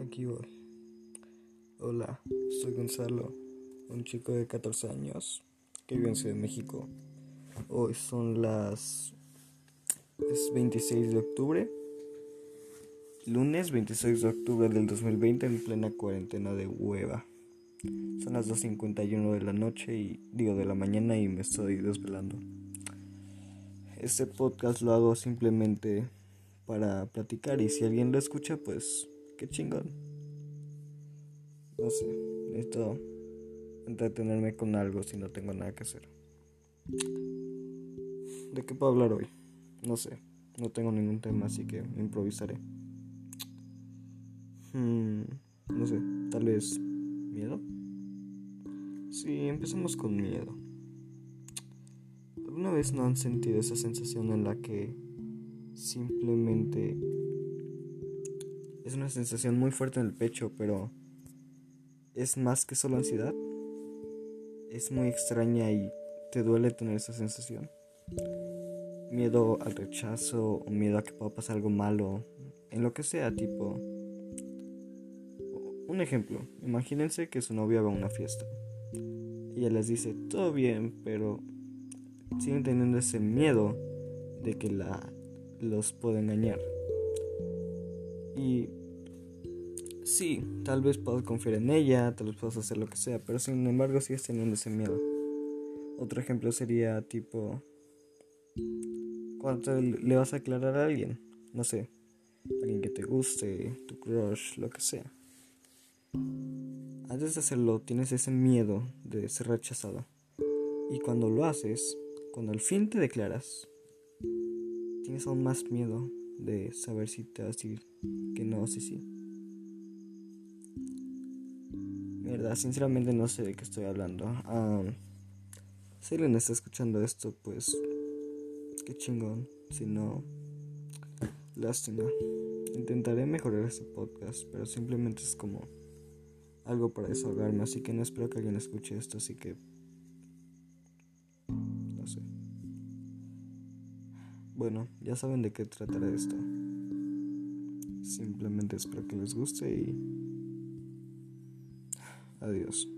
aquí voy. Hola, soy Gonzalo, un chico de 14 años que vive en Ciudad de México. Hoy son las. Es 26 de octubre. Lunes 26 de octubre del 2020 en plena cuarentena de hueva. Son las 2.51 de la noche y digo de la mañana y me estoy desvelando. Este podcast lo hago simplemente para platicar y si alguien lo escucha pues qué chingón. No sé, necesito entretenerme con algo si no tengo nada que hacer. ¿De qué puedo hablar hoy? No sé, no tengo ningún tema así que improvisaré. Hmm, no sé, tal vez miedo. Sí, empecemos con miedo. ¿Alguna vez no han sentido esa sensación en la que simplemente es una sensación muy fuerte en el pecho, pero es más que solo ansiedad. Es muy extraña y te duele tener esa sensación. Miedo al rechazo o miedo a que pueda pasar algo malo, en lo que sea, tipo... Un ejemplo, imagínense que su novia va a una fiesta. Ella les dice, todo bien, pero siguen teniendo ese miedo de que la los pueda engañar. Y sí, tal vez puedas confiar en ella, tal vez puedas hacer lo que sea, pero sin embargo sigues teniendo ese miedo. Otro ejemplo sería tipo cuando le vas a aclarar a alguien, no sé, alguien que te guste, tu crush, lo que sea. Antes de hacerlo tienes ese miedo de ser rechazado. Y cuando lo haces, cuando al fin te declaras, tienes aún más miedo de saber si te vas a decir que no si sí. Mierda, sinceramente no sé de qué estoy hablando. si alguien está escuchando esto, pues qué chingón. Si no, lástima. Intentaré mejorar este podcast, pero simplemente es como algo para desahogarme, así que no espero que alguien escuche esto, así que no sé. Bueno, ya saben de qué tratará esto. Simplemente espero que les guste y adiós.